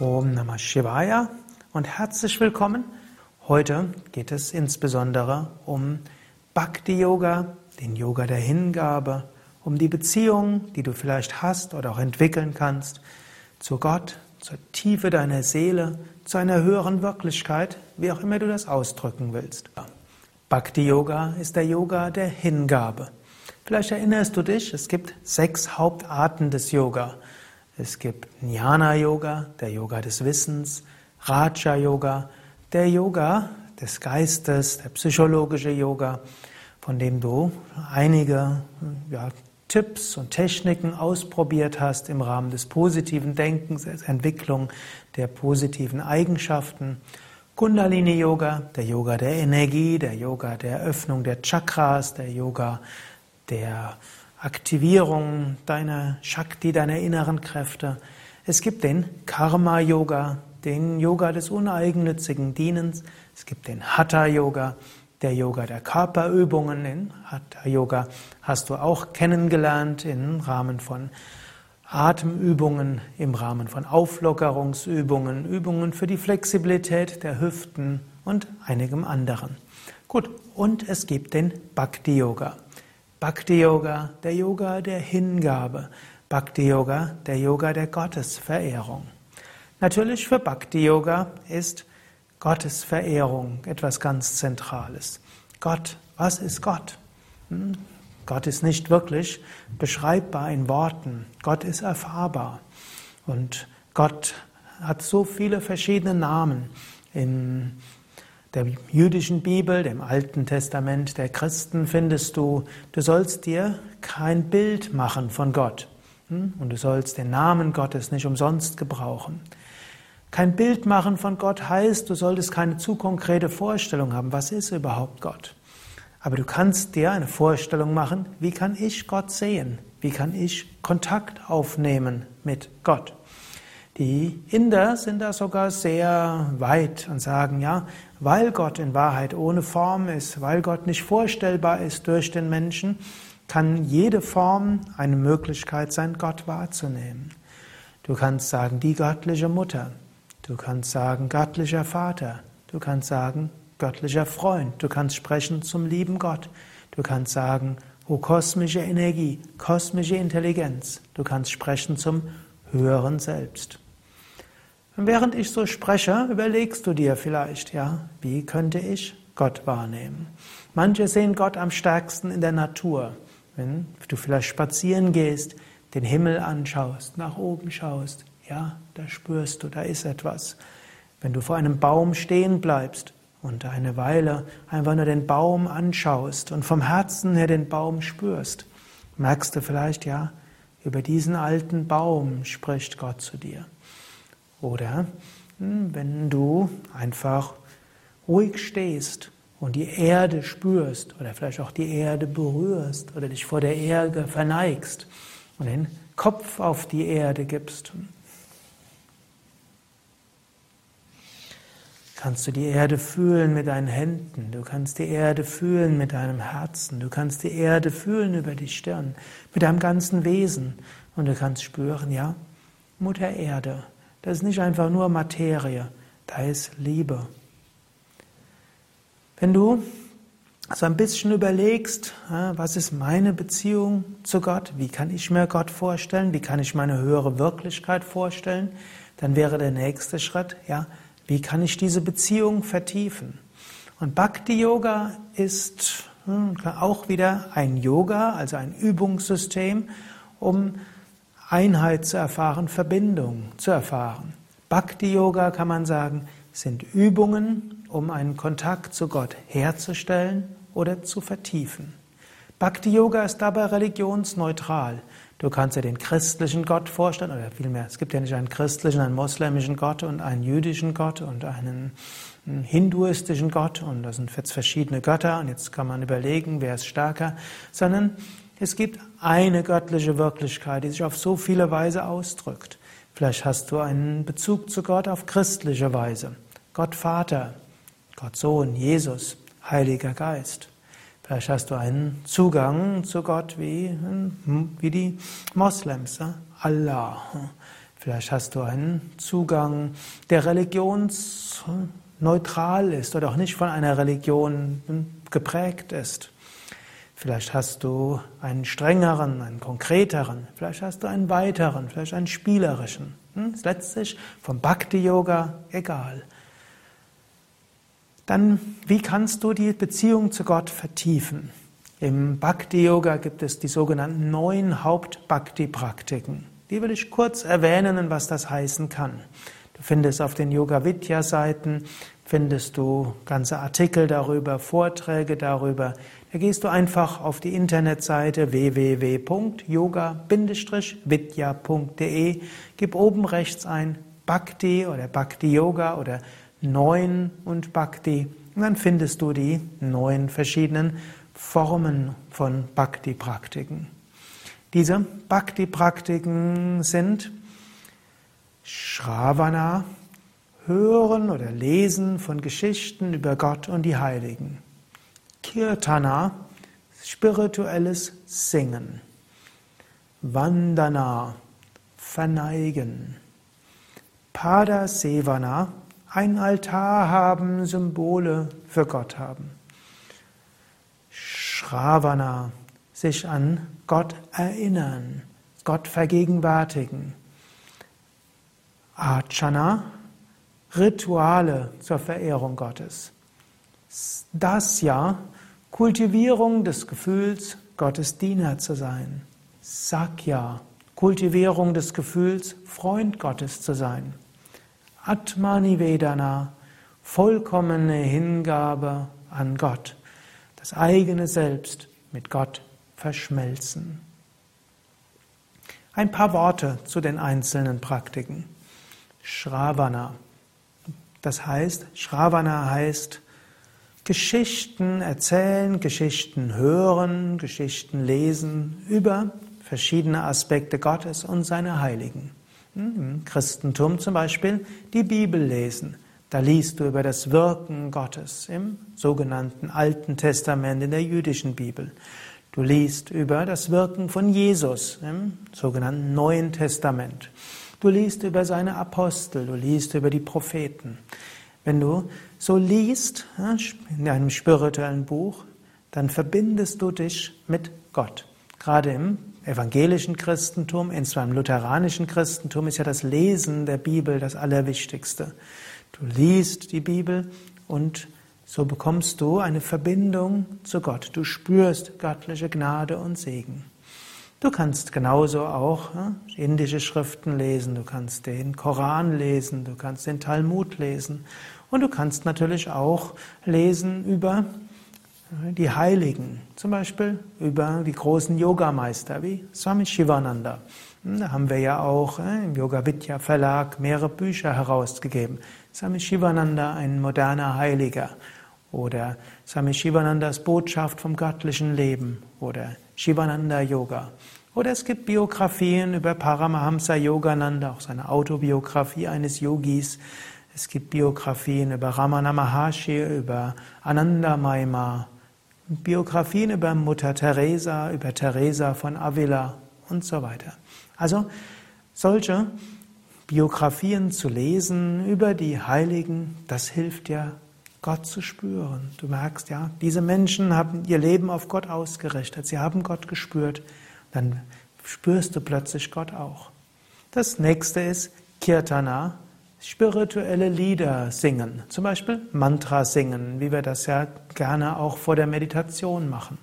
Om Namah Shivaya und herzlich willkommen. Heute geht es insbesondere um Bhakti Yoga, den Yoga der Hingabe, um die Beziehung, die du vielleicht hast oder auch entwickeln kannst zu Gott, zur Tiefe deiner Seele, zu einer höheren Wirklichkeit, wie auch immer du das ausdrücken willst. Bhakti Yoga ist der Yoga der Hingabe. Vielleicht erinnerst du dich, es gibt sechs Hauptarten des Yoga. Es gibt Jnana Yoga, der Yoga des Wissens, Raja Yoga, der Yoga des Geistes, der psychologische Yoga, von dem du einige ja, Tipps und Techniken ausprobiert hast im Rahmen des positiven Denkens, der Entwicklung der positiven Eigenschaften. Kundalini Yoga, der Yoga der Energie, der Yoga der Öffnung der Chakras, der Yoga der Aktivierung deiner Shakti, deiner inneren Kräfte. Es gibt den Karma-Yoga, den Yoga des uneigennützigen Dienens. Es gibt den Hatha-Yoga, der Yoga der Körperübungen. Den Hatha-Yoga hast du auch kennengelernt im Rahmen von Atemübungen, im Rahmen von Auflockerungsübungen, Übungen für die Flexibilität der Hüften und einigem anderen. Gut, und es gibt den Bhakti-Yoga. Bhakti Yoga, der Yoga der Hingabe. Bhakti Yoga, der Yoga der Gottesverehrung. Natürlich für Bhakti Yoga ist Gottesverehrung etwas ganz Zentrales. Gott, was ist Gott? Hm? Gott ist nicht wirklich beschreibbar in Worten. Gott ist erfahrbar. Und Gott hat so viele verschiedene Namen. In der jüdischen Bibel, dem Alten Testament der Christen findest du, du sollst dir kein Bild machen von Gott hm? und du sollst den Namen Gottes nicht umsonst gebrauchen. Kein Bild machen von Gott heißt, du solltest keine zu konkrete Vorstellung haben, was ist überhaupt Gott. Aber du kannst dir eine Vorstellung machen, wie kann ich Gott sehen? Wie kann ich Kontakt aufnehmen mit Gott? Die Inder sind da sogar sehr weit und sagen, ja, weil Gott in Wahrheit ohne Form ist, weil Gott nicht vorstellbar ist durch den Menschen, kann jede Form eine Möglichkeit sein, Gott wahrzunehmen. Du kannst sagen, die göttliche Mutter. Du kannst sagen, göttlicher Vater. Du kannst sagen, göttlicher Freund. Du kannst sprechen zum lieben Gott. Du kannst sagen, o kosmische Energie, kosmische Intelligenz. Du kannst sprechen zum höheren Selbst. Und während ich so spreche, überlegst du dir vielleicht, ja, wie könnte ich Gott wahrnehmen? Manche sehen Gott am stärksten in der Natur. Wenn du vielleicht spazieren gehst, den Himmel anschaust, nach oben schaust, ja, da spürst du, da ist etwas. Wenn du vor einem Baum stehen bleibst und eine Weile einfach nur den Baum anschaust und vom Herzen her den Baum spürst, merkst du vielleicht, ja, über diesen alten Baum spricht Gott zu dir. Oder hm, wenn du einfach ruhig stehst und die Erde spürst oder vielleicht auch die Erde berührst oder dich vor der Erde verneigst und den Kopf auf die Erde gibst, kannst du die Erde fühlen mit deinen Händen, du kannst die Erde fühlen mit deinem Herzen, du kannst die Erde fühlen über die Stirn, mit deinem ganzen Wesen und du kannst spüren, ja, Mutter Erde, das ist nicht einfach nur Materie, da ist Liebe. Wenn du so ein bisschen überlegst, was ist meine Beziehung zu Gott, wie kann ich mir Gott vorstellen, wie kann ich meine höhere Wirklichkeit vorstellen, dann wäre der nächste Schritt, ja, wie kann ich diese Beziehung vertiefen? Und Bhakti Yoga ist hm, auch wieder ein Yoga, also ein Übungssystem, um Einheit zu erfahren, Verbindung zu erfahren. Bhakti Yoga kann man sagen, sind Übungen, um einen Kontakt zu Gott herzustellen oder zu vertiefen. Bhakti Yoga ist dabei religionsneutral. Du kannst dir den christlichen Gott vorstellen, oder vielmehr, es gibt ja nicht einen christlichen, einen moslemischen Gott und einen jüdischen Gott und einen hinduistischen Gott und das sind jetzt verschiedene Götter und jetzt kann man überlegen, wer ist stärker, sondern es gibt eine göttliche Wirklichkeit, die sich auf so viele Weise ausdrückt. Vielleicht hast du einen Bezug zu Gott auf christliche Weise. Gott Vater, Gott Sohn, Jesus, Heiliger Geist. Vielleicht hast du einen Zugang zu Gott wie, wie die Moslems, Allah. Vielleicht hast du einen Zugang, der religionsneutral ist oder auch nicht von einer Religion geprägt ist. Vielleicht hast du einen strengeren, einen konkreteren, vielleicht hast du einen weiteren, vielleicht einen spielerischen. Hm? Ist letztlich vom Bhakti-Yoga egal. Dann, wie kannst du die Beziehung zu Gott vertiefen? Im Bhakti-Yoga gibt es die sogenannten neun Haupt-Bhakti-Praktiken. Die will ich kurz erwähnen was das heißen kann. Du findest auf den Yoga-Vidya-Seiten, findest du ganze Artikel darüber, Vorträge darüber. Da gehst du einfach auf die Internetseite www.yoga-vidya.de, gib oben rechts ein Bhakti oder Bhakti Yoga oder neun und Bhakti und dann findest du die neun verschiedenen Formen von Bhakti-Praktiken. Diese Bhakti-Praktiken sind Shravana, Hören oder Lesen von Geschichten über Gott und die Heiligen. Kirtana, spirituelles Singen. Vandana, verneigen. Pada Sevana, ein Altar haben, Symbole für Gott haben. Shravana, sich an Gott erinnern, Gott vergegenwärtigen. Archana, Rituale zur Verehrung Gottes. Dasya, Kultivierung des Gefühls, Gottes Diener zu sein. Sakya, Kultivierung des Gefühls, Freund Gottes zu sein. Atmani Vedana, vollkommene Hingabe an Gott, das eigene Selbst mit Gott verschmelzen. Ein paar Worte zu den einzelnen Praktiken. Shravana. Das heißt, Shravana heißt Geschichten erzählen, Geschichten hören, Geschichten lesen über verschiedene Aspekte Gottes und seine Heiligen. Hm, Im Christentum zum Beispiel die Bibel lesen. Da liest du über das Wirken Gottes im sogenannten Alten Testament in der jüdischen Bibel. Du liest über das Wirken von Jesus im sogenannten Neuen Testament. Du liest über seine Apostel, du liest über die Propheten. Wenn du so liest in einem spirituellen Buch, dann verbindest du dich mit Gott. Gerade im evangelischen Christentum, insbesondere im lutheranischen Christentum, ist ja das Lesen der Bibel das Allerwichtigste. Du liest die Bibel und so bekommst du eine Verbindung zu Gott. Du spürst göttliche Gnade und Segen. Du kannst genauso auch indische Schriften lesen, du kannst den Koran lesen, du kannst den Talmud lesen und du kannst natürlich auch lesen über die Heiligen, zum Beispiel über die großen Yogameister wie Swami Shivananda. Da haben wir ja auch im Yoga Vidya Verlag mehrere Bücher herausgegeben. Swami Shivananda, ein moderner Heiliger. Oder Swami Shivanandas Botschaft vom göttlichen Leben. Oder Shivananda Yoga. Oder es gibt Biografien über Paramahamsa Yogananda, auch seine Autobiografie eines Yogis. Es gibt Biografien über Ramana Maharshi, über Ananda Maima, Biografien über Mutter Teresa, über Teresa von Avila und so weiter. Also solche Biografien zu lesen über die Heiligen, das hilft dir, Gott zu spüren. Du merkst ja, diese Menschen haben ihr Leben auf Gott ausgerichtet, sie haben Gott gespürt, dann spürst du plötzlich Gott auch. Das nächste ist Kirtana, spirituelle Lieder singen, zum Beispiel Mantra singen, wie wir das ja gerne auch vor der Meditation machen.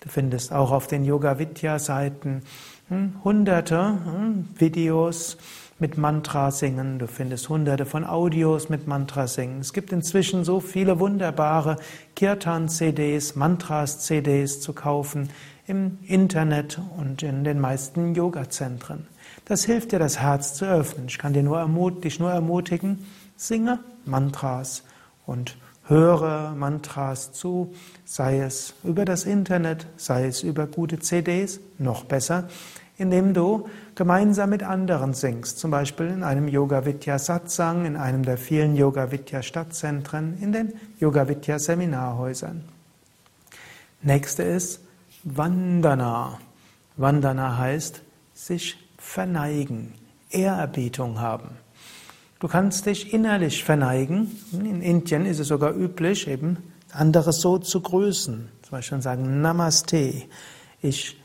Du findest auch auf den Yoga Vidya Seiten hm, hunderte hm, Videos mit Mantra singen. Du findest hunderte von Audios mit Mantra singen. Es gibt inzwischen so viele wunderbare Kirtan CDs, Mantras CDs zu kaufen im Internet und in den meisten Yoga Zentren. Das hilft dir, das Herz zu öffnen. Ich kann dir nur dich nur ermutigen, singe Mantras und höre Mantras zu, sei es über das Internet, sei es über gute CDs, noch besser, indem du gemeinsam mit anderen singst, zum Beispiel in einem Yoga Vidya Satsang, in einem der vielen Yoga Vidya Stadtzentren, in den Yoga Vidya Seminarhäusern. Nächste ist Vandana. Vandana heißt sich verneigen, Ehrerbietung haben. Du kannst dich innerlich verneigen. In Indien ist es sogar üblich, eben anderes so zu grüßen. Zum Beispiel sagen Namaste. Ich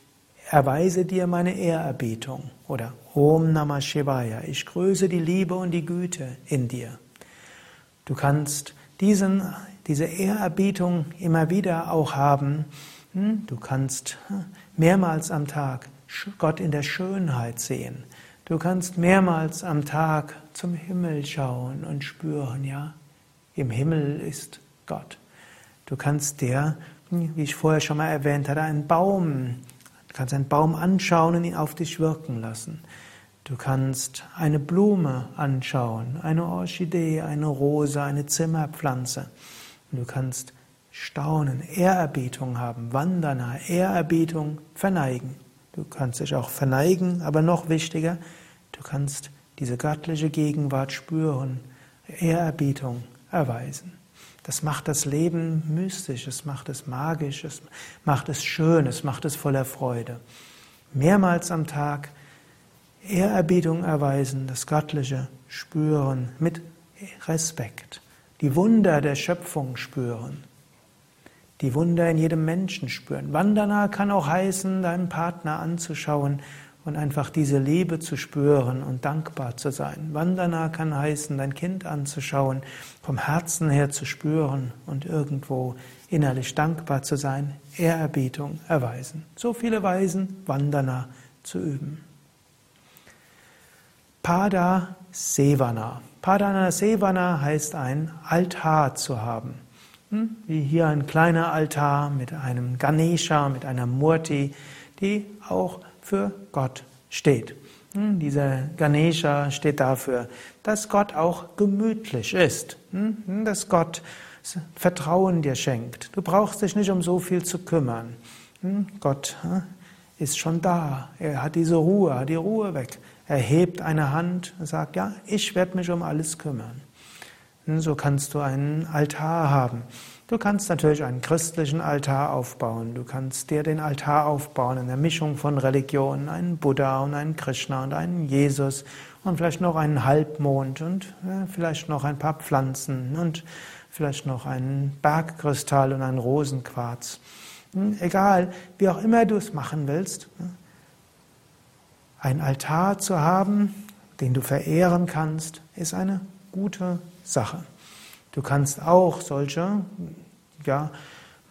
erweise dir meine Ehrerbietung. Oder Om Namah Shivaya. Ich grüße die Liebe und die Güte in dir. Du kannst diesen, diese Ehrerbietung immer wieder auch haben. Hm? Du kannst hm, mehrmals am Tag Gott in der Schönheit sehen. Du kannst mehrmals am Tag zum Himmel schauen und spüren, ja, im Himmel ist Gott. Du kannst dir, wie ich vorher schon mal erwähnt hatte, einen Baum, du kannst einen Baum anschauen und ihn auf dich wirken lassen. Du kannst eine Blume anschauen, eine Orchidee, eine Rose, eine Zimmerpflanze. Du kannst staunen, Ehrerbietung haben, Wandana, Ehrerbietung, verneigen. Du kannst dich auch verneigen, aber noch wichtiger, du kannst diese göttliche Gegenwart spüren, Ehrerbietung erweisen. Das macht das Leben mystisch, es macht es magisch, es macht es schön, es macht es voller Freude. Mehrmals am Tag Ehrerbietung erweisen, das Göttliche spüren mit Respekt, die Wunder der Schöpfung spüren, die Wunder in jedem Menschen spüren. Vandana kann auch heißen, deinen Partner anzuschauen und einfach diese Liebe zu spüren und dankbar zu sein. Vandana kann heißen, dein Kind anzuschauen, vom Herzen her zu spüren und irgendwo innerlich dankbar zu sein, Ehrerbietung erweisen. So viele Weisen, Vandana zu üben. Pada Sevana. Padana Sevana heißt ein Altar zu haben. Hm? Wie hier ein kleiner Altar mit einem Ganesha, mit einer Murti, die auch für Gott steht. Hm? Dieser Ganesha steht dafür, dass Gott auch gemütlich ist, hm? dass Gott Vertrauen dir schenkt. Du brauchst dich nicht um so viel zu kümmern. Gott ist schon da. Er hat diese Ruhe, hat die Ruhe weg. Er hebt eine Hand und sagt, ja, ich werde mich um alles kümmern. So kannst du einen Altar haben. Du kannst natürlich einen christlichen Altar aufbauen. Du kannst dir den Altar aufbauen in der Mischung von Religionen, einen Buddha und einen Krishna und einen Jesus und vielleicht noch einen Halbmond und ja, vielleicht noch ein paar Pflanzen und vielleicht noch einen Bergkristall und einen Rosenquarz. Hm, egal, wie auch immer du es machen willst, ein Altar zu haben, den du verehren kannst, ist eine gute Sache. Du kannst auch solche ja,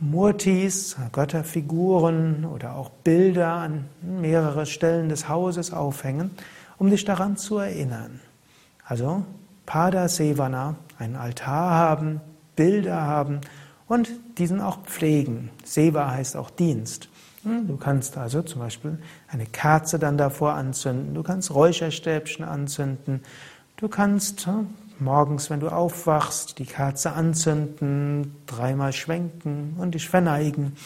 Murtis, Götterfiguren oder auch Bilder an mehrere Stellen des Hauses aufhängen, um dich daran zu erinnern. Also Pada Sevana, einen Altar haben, Bilder haben und diesen auch pflegen. Seva heißt auch Dienst. Hm, du kannst also zum Beispiel eine Kerze dann davor anzünden, du kannst Räucherstäbchen anzünden, du kannst hm, morgens, wenn du aufwachst, die Kerze anzünden, dreimal schwenken und dich verneigen.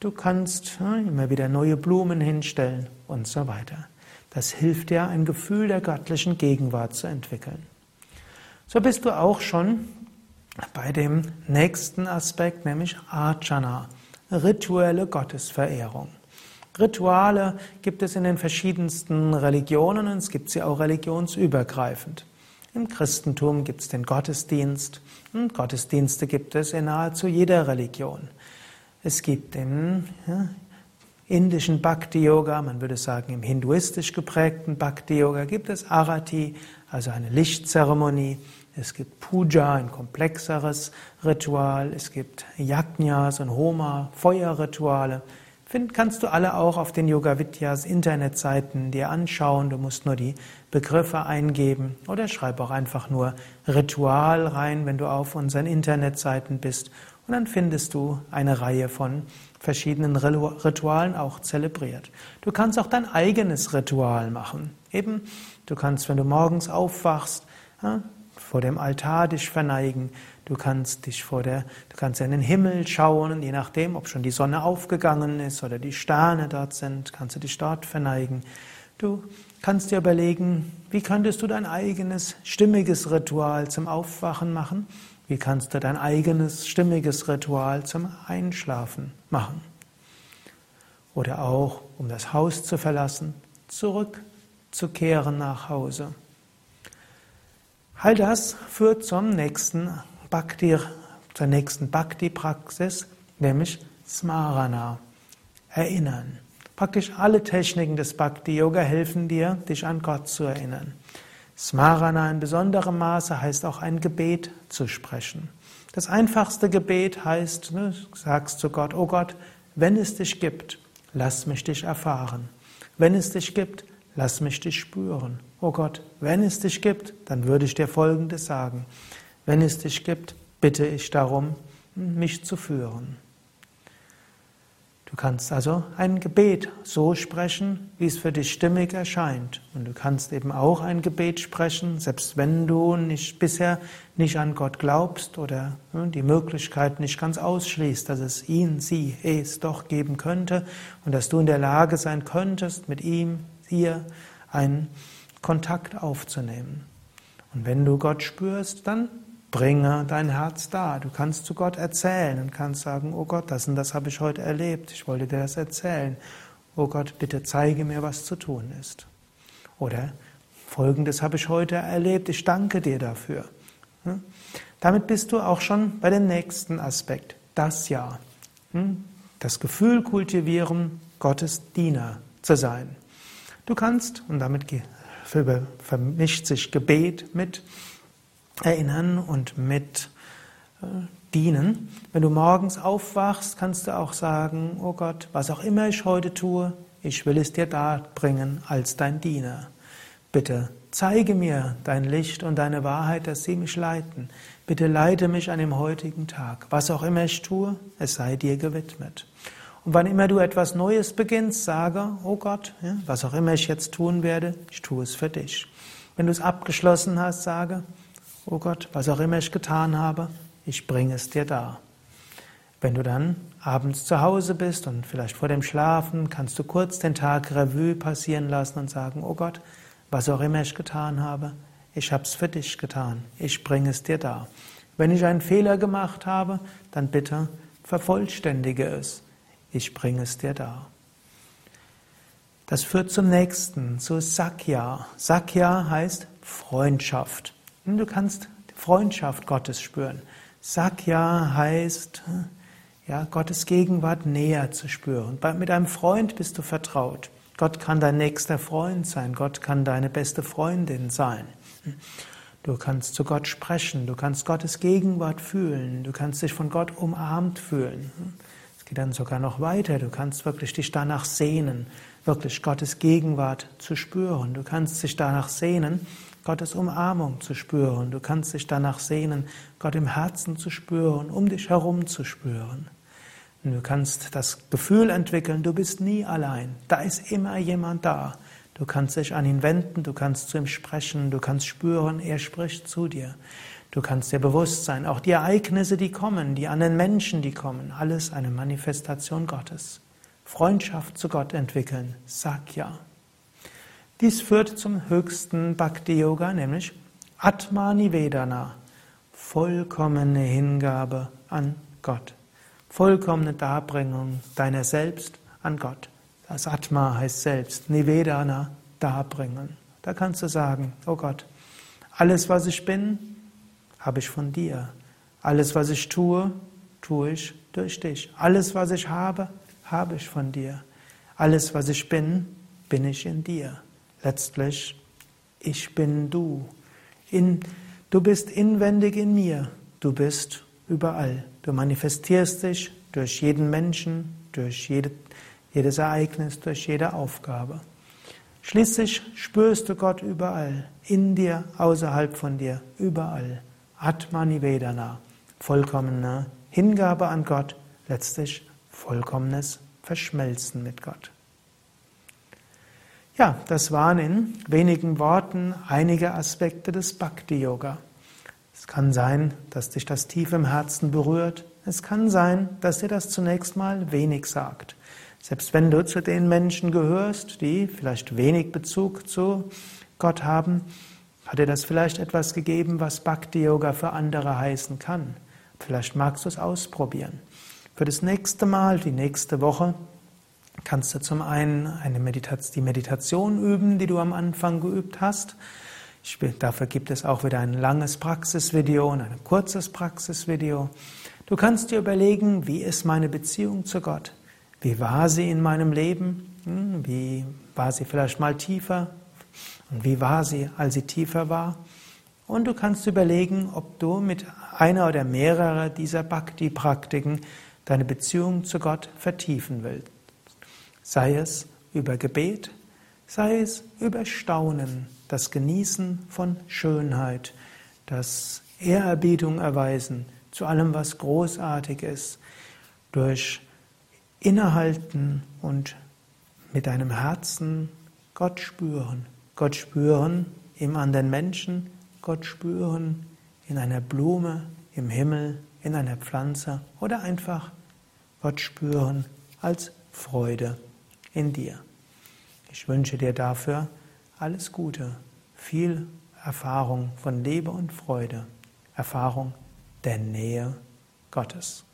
Du kannst immer wieder neue Blumen hinstellen und so weiter. Das hilft dir, ein Gefühl der göttlichen Gegenwart zu entwickeln. So bist du auch schon bei dem nächsten Aspekt, nämlich Archana rituelle Gottesverehrung. Rituale gibt es in den verschiedensten Religionen und es gibt sie auch religionsübergreifend. Im Christentum gibt es den Gottesdienst und Gottesdienste gibt es in nahezu jeder Religion. Es gibt den ja, indischen Bhakti-Yoga, man würde sagen im hinduistisch geprägten Bhakti-Yoga gibt es Arati, also eine Lichtzeremonie. Es gibt Puja, ein komplexeres Ritual. Es gibt Yajnas und Homa, Feuerrituale. Find, kannst du alle auch auf den Yoga Vidyas Internetseiten dir anschauen. Du musst nur die Begriffe eingeben oder schreib auch einfach nur Ritual rein, wenn du auf unseren Internetseiten bist. Und dann findest du eine Reihe von verschiedenen Ritualen auch zelebriert. Du kannst auch dein eigenes Ritual machen. Eben, du kannst, wenn du morgens aufwachst, vor dem Altar dich verneigen. Du kannst dich vor der, du kannst in den Himmel schauen, je nachdem, ob schon die Sonne aufgegangen ist oder die Sterne dort sind, kannst du dich dort verneigen. Du kannst dir überlegen, wie könntest du dein eigenes stimmiges Ritual zum Aufwachen machen? Wie kannst du dein eigenes stimmiges Ritual zum Einschlafen machen? Oder auch, um das Haus zu verlassen, zurück zu kehren nach Hause. All das führt zum nächsten Bhakti, zur nächsten Bhakti-Praxis, nämlich Smarana, erinnern. Praktisch alle Techniken des Bhakti-Yoga helfen dir, dich an Gott zu erinnern. Smarana in besonderem Maße heißt auch ein Gebet zu sprechen. Das einfachste Gebet heißt, du ne, sagst zu Gott, oh Gott, wenn es dich gibt, lass mich dich erfahren. Wenn es dich gibt, lass mich dich spüren. Oh Gott, wenn es dich gibt, dann würde ich dir Folgendes sagen. Wenn es dich gibt, bitte ich darum, mich zu führen. Du kannst also ein Gebet so sprechen, wie es für dich stimmig erscheint. Und du kannst eben auch ein Gebet sprechen, selbst wenn du nicht, bisher nicht an Gott glaubst oder ne, die Möglichkeit nicht ganz ausschließt, dass es ihn, sie, es doch geben könnte und dass du in der Lage sein könntest, mit ihm, ihr einen Kontakt aufzunehmen. Und wenn du Gott spürst, dann Bringe dein Herz da. Du kannst zu Gott erzählen und kannst sagen, oh Gott, das und das habe ich heute erlebt. Ich wollte dir das erzählen. Oh Gott, bitte zeige mir, was zu tun ist. Oder Folgendes habe ich heute erlebt. Ich danke dir dafür. Hm? Damit bist du auch schon bei dem nächsten Aspekt. Das Ja. Hm? Das Gefühl kultivieren, Gottes Diener zu sein. Du kannst, und damit vermischt sich Gebet mit erinnern und mit äh, dienen. Wenn du morgens aufwachst, kannst du auch sagen, oh Gott, was auch immer ich heute tue, ich will es dir darbringen als dein Diener. Bitte zeige mir dein Licht und deine Wahrheit, dass sie mich leiten. Bitte leite mich an dem heutigen Tag. Was auch immer ich tue, es sei dir gewidmet. Und wann immer du etwas Neues beginnst, sage, oh Gott, ja, was auch immer ich jetzt tun werde, ich tue es für dich. Wenn du es abgeschlossen hast, sage, oh Gott, was auch immer ich getan habe, ich bringe es dir dar. Wenn du dann abends zu Hause bist und vielleicht vor dem Schlafen, kannst du kurz den Tag Revue passieren lassen und sagen, oh Gott, was auch immer ich getan habe, ich habe es für dich getan, ich bringe es dir dar. Wenn ich einen Fehler gemacht habe, dann bitte vervollständige es, ich bringe es dir dar. Das führt zum nächsten, zu Sakya. Sakya heißt Freundschaft. Du kannst Freundschaft Gottes spüren. Sakya heißt, ja, Gottes Gegenwart näher zu spüren. Mit einem Freund bist du vertraut. Gott kann dein nächster Freund sein. Gott kann deine beste Freundin sein. Du kannst zu Gott sprechen. Du kannst Gottes Gegenwart fühlen. Du kannst dich von Gott umarmt fühlen. Geht dann sogar noch weiter. Du kannst wirklich dich danach sehnen, wirklich Gottes Gegenwart zu spüren. Du kannst dich danach sehnen, Gottes Umarmung zu spüren. Du kannst dich danach sehnen, Gott im Herzen zu spüren, um dich herum zu spüren. Und du kannst das Gefühl entwickeln, du bist nie allein. Da ist immer jemand da. Du kannst dich an ihn wenden, du kannst zu ihm sprechen, du kannst spüren, er spricht zu dir. Du kannst dir bewusst sein, auch die Ereignisse, die kommen, die anderen Menschen, die kommen, alles eine Manifestation Gottes. Freundschaft zu Gott entwickeln, sag ja. Dies führt zum höchsten Bhakti-Yoga, nämlich Atmanivedana, vollkommene Hingabe an Gott, vollkommene Darbringung deiner selbst an Gott. Das Atma heißt selbst, Nivedana, darbringen. Da kannst du sagen, oh Gott, alles, was ich bin, habe ich von dir. Alles, was ich tue, tue ich durch dich. Alles, was ich habe, habe ich von dir. Alles, was ich bin, bin ich in dir. Letztlich, ich bin du. In, du bist inwendig in mir. Du bist überall. Du manifestierst dich durch jeden Menschen, durch jede, jedes Ereignis, durch jede Aufgabe. Schließlich spürst du Gott überall, in dir, außerhalb von dir, überall. Atmani Vedana, vollkommene Hingabe an Gott, letztlich vollkommenes Verschmelzen mit Gott. Ja, das waren in wenigen Worten einige Aspekte des Bhakti-Yoga. Es kann sein, dass dich das tief im Herzen berührt. Es kann sein, dass dir das zunächst mal wenig sagt. Selbst wenn du zu den Menschen gehörst, die vielleicht wenig Bezug zu Gott haben, hat dir das vielleicht etwas gegeben, was Bhakti-Yoga für andere heißen kann. Vielleicht magst du es ausprobieren. Für das nächste Mal, die nächste Woche, kannst du zum einen eine Meditation, die Meditation üben, die du am Anfang geübt hast. Dafür gibt es auch wieder ein langes Praxisvideo und ein kurzes Praxisvideo. Du kannst dir überlegen, wie ist meine Beziehung zu Gott? Wie war sie in meinem Leben? Hm, wie war sie vielleicht mal tiefer? Und wie war sie, als sie tiefer war? Und du kannst überlegen, ob du mit einer oder mehrerer dieser Bhakti-Praktiken deine Beziehung zu Gott vertiefen willst. Sei es über Gebet, sei es über Staunen, das Genießen von Schönheit, das Ehrerbietung erweisen zu allem, was großartig ist, durch Innehalten und mit deinem Herzen Gott spüren. Gott spüren im anderen Menschen, Gott spüren in einer Blume, im Himmel, in einer Pflanze oder einfach Gott spüren als Freude in dir. Ich wünsche dir dafür alles Gute, viel Erfahrung von Liebe und Freude, Erfahrung der Nähe Gottes.